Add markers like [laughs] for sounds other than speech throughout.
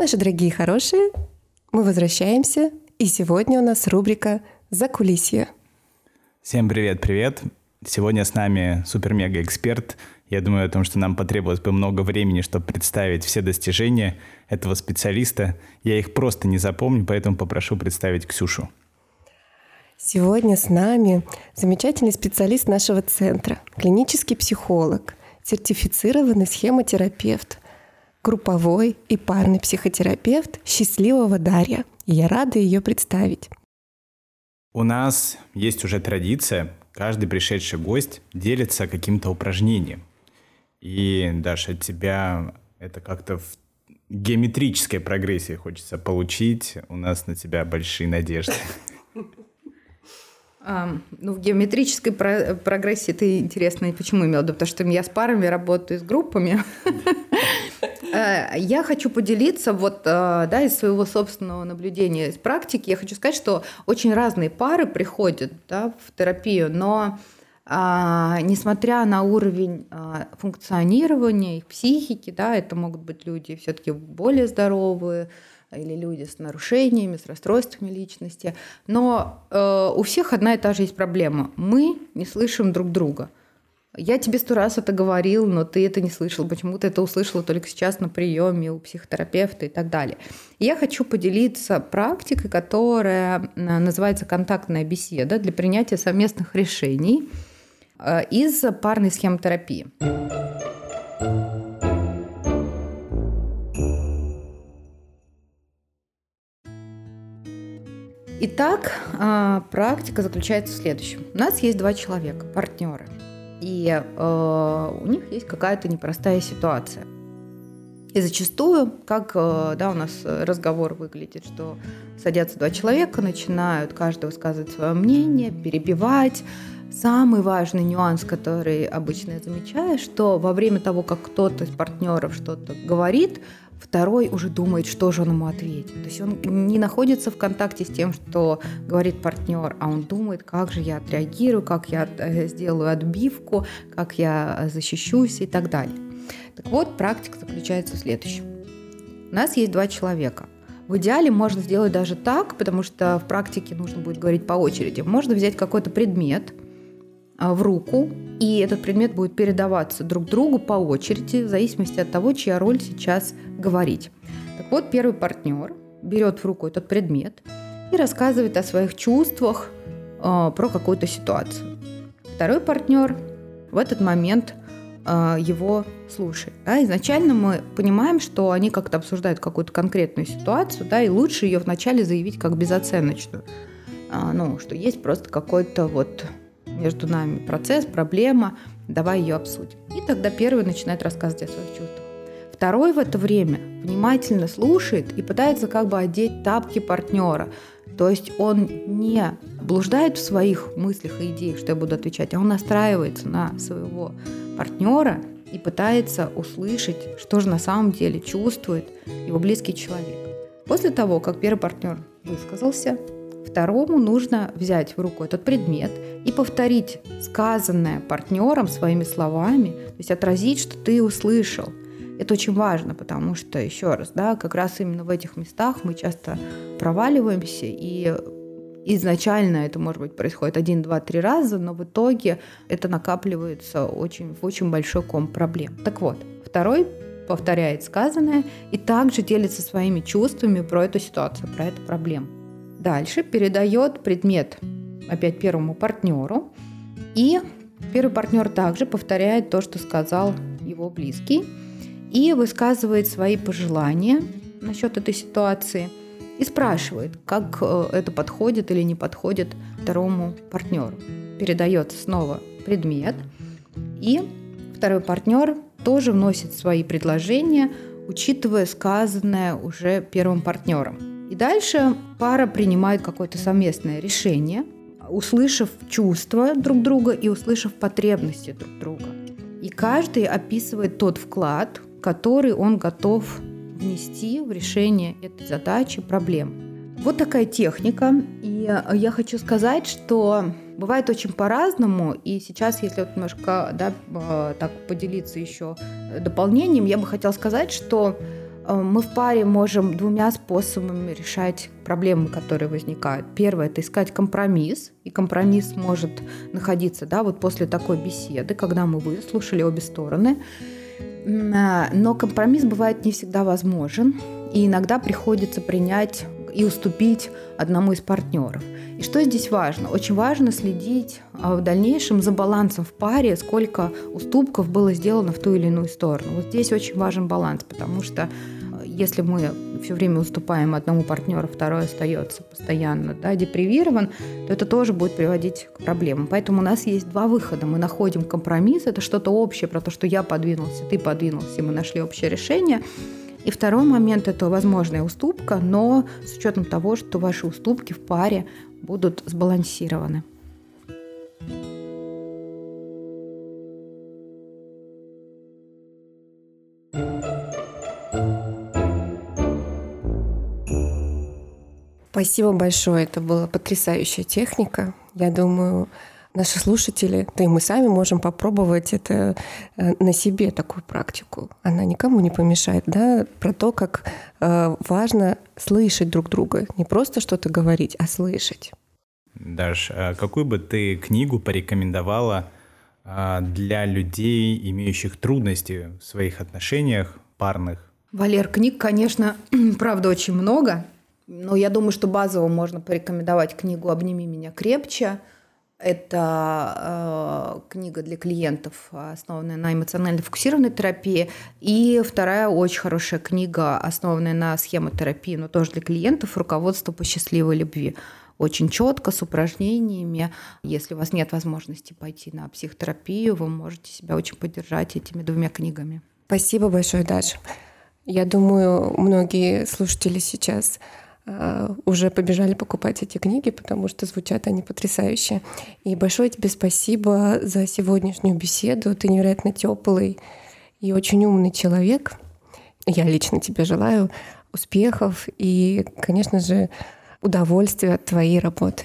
Наши дорогие хорошие, мы возвращаемся, и сегодня у нас рубрика «За кулисье». Всем привет-привет! Сегодня с нами супер-мега-эксперт. Я думаю о том, что нам потребовалось бы много времени, чтобы представить все достижения этого специалиста. Я их просто не запомню, поэтому попрошу представить Ксюшу. Сегодня с нами замечательный специалист нашего центра, клинический психолог, сертифицированный схемотерапевт, групповой и парный психотерапевт счастливого Дарья. И я рада ее представить. У нас есть уже традиция, каждый пришедший гость делится каким-то упражнением. И, Даша, от тебя это как-то в геометрической прогрессии хочется получить. У нас на тебя большие надежды. [laughs] А, ну, в геометрической про- прогрессии ты интересно, почему имел? Потому что я с парами работаю, с группами. Я хочу поделиться вот, э, да, из своего собственного наблюдения, из практики. Я хочу сказать, что очень разные пары приходят да, в терапию, но а, несмотря на уровень а, функционирования их психики, да, это могут быть люди все-таки более здоровые, или люди с нарушениями, с расстройствами личности. Но э, у всех одна и та же есть проблема. Мы не слышим друг друга. Я тебе сто раз это говорил, но ты это не слышал. Почему ты это услышала только сейчас на приеме у психотерапевта и так далее. я хочу поделиться практикой, которая э, называется контактная беседа для принятия совместных решений э, из парной схемотерапии. Итак, а, практика заключается в следующем. У нас есть два человека, партнеры, и э, у них есть какая-то непростая ситуация. И зачастую, как э, да, у нас разговор выглядит, что садятся два человека, начинают каждый высказывать свое мнение, перебивать. Самый важный нюанс, который обычно я замечаю, что во время того, как кто-то из партнеров что-то говорит, второй уже думает, что же он ему ответит. То есть он не находится в контакте с тем, что говорит партнер, а он думает, как же я отреагирую, как я э, сделаю отбивку, как я защищусь и так далее. Так вот, практика заключается в следующем. У нас есть два человека. В идеале можно сделать даже так, потому что в практике нужно будет говорить по очереди. Можно взять какой-то предмет – в руку, и этот предмет будет передаваться друг другу по очереди, в зависимости от того, чья роль сейчас говорить. Так вот, первый партнер берет в руку этот предмет и рассказывает о своих чувствах э, про какую-то ситуацию. Второй партнер в этот момент э, его слушает. Да? Изначально мы понимаем, что они как-то обсуждают какую-то конкретную ситуацию, да, и лучше ее вначале заявить как безоценочную. А, ну, что есть просто какой-то вот между нами процесс, проблема, давай ее обсудим. И тогда первый начинает рассказывать о своих чувствах. Второй в это время внимательно слушает и пытается как бы одеть тапки партнера. То есть он не блуждает в своих мыслях и идеях, что я буду отвечать, а он настраивается на своего партнера и пытается услышать, что же на самом деле чувствует его близкий человек. После того, как первый партнер высказался, Второму нужно взять в руку этот предмет и повторить сказанное партнером своими словами, то есть отразить, что ты услышал. Это очень важно, потому что, еще раз, да, как раз именно в этих местах мы часто проваливаемся, и изначально это, может быть, происходит один, два, три раза, но в итоге это накапливается очень, в очень большой ком проблем. Так вот, второй повторяет сказанное и также делится своими чувствами про эту ситуацию, про эту проблему. Дальше передает предмет опять первому партнеру. И первый партнер также повторяет то, что сказал его близкий. И высказывает свои пожелания насчет этой ситуации. И спрашивает, как э, это подходит или не подходит второму партнеру. Передается снова предмет. И второй партнер тоже вносит свои предложения, учитывая сказанное уже первым партнером. И дальше пара принимает какое-то совместное решение, услышав чувства друг друга и услышав потребности друг друга. И каждый описывает тот вклад, который он готов внести в решение этой задачи, проблем. Вот такая техника. И я хочу сказать, что бывает очень по-разному. И сейчас, если вот немножко да, э, так поделиться еще дополнением, я бы хотела сказать, что мы в паре можем двумя способами решать проблемы, которые возникают. Первое – это искать компромисс, и компромисс может находиться да, вот после такой беседы, когда мы выслушали обе стороны. Э, но компромисс бывает не всегда возможен, и иногда приходится принять и уступить одному из партнеров. И что здесь важно? Очень важно следить а, в дальнейшем за балансом в паре, сколько уступков было сделано в ту или иную сторону. Вот здесь очень важен баланс, потому что а, если мы все время уступаем одному партнеру, второй остается постоянно да, депривирован, то это тоже будет приводить к проблемам. Поэтому у нас есть два выхода. Мы находим компромисс, это что-то общее про то, что я подвинулся, ты подвинулся, и мы нашли общее решение – и второй момент – это возможная уступка, но с учетом того, что ваши уступки в паре будут сбалансированы. Спасибо большое. Это была потрясающая техника. Я думаю, наши слушатели, да и мы сами можем попробовать это э, на себе, такую практику. Она никому не помешает, да, про то, как э, важно слышать друг друга. Не просто что-то говорить, а слышать. Даш, а какую бы ты книгу порекомендовала а, для людей, имеющих трудности в своих отношениях парных? Валер, книг, конечно, [clears throat] правда, очень много. Но я думаю, что базово можно порекомендовать книгу «Обними меня крепче», это э, книга для клиентов, основанная на эмоционально фокусированной терапии. И вторая очень хорошая книга, основанная на схемотерапии, но тоже для клиентов, «Руководство по счастливой любви». Очень четко, с упражнениями. Если у вас нет возможности пойти на психотерапию, вы можете себя очень поддержать этими двумя книгами. Спасибо большое, Даша. Я думаю, многие слушатели сейчас уже побежали покупать эти книги, потому что звучат они потрясающе. И большое тебе спасибо за сегодняшнюю беседу. Ты невероятно теплый и очень умный человек. Я лично тебе желаю успехов и, конечно же, удовольствия от твоей работы.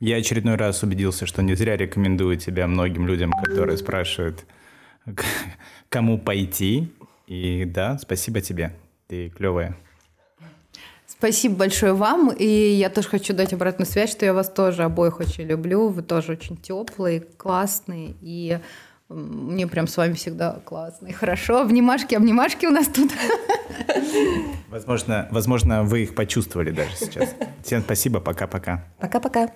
Я очередной раз убедился, что не зря рекомендую тебя многим людям, которые спрашивают, кому пойти. И да, спасибо тебе. Ты клевая. Спасибо большое вам. И я тоже хочу дать обратную связь, что я вас тоже обоих очень люблю. Вы тоже очень теплые, классные. И мне прям с вами всегда классно и хорошо. Обнимашки, обнимашки у нас тут. [laughs] Возможно, возможно, вы их почувствовали даже сейчас. Всем спасибо. Пока-пока. Пока-пока.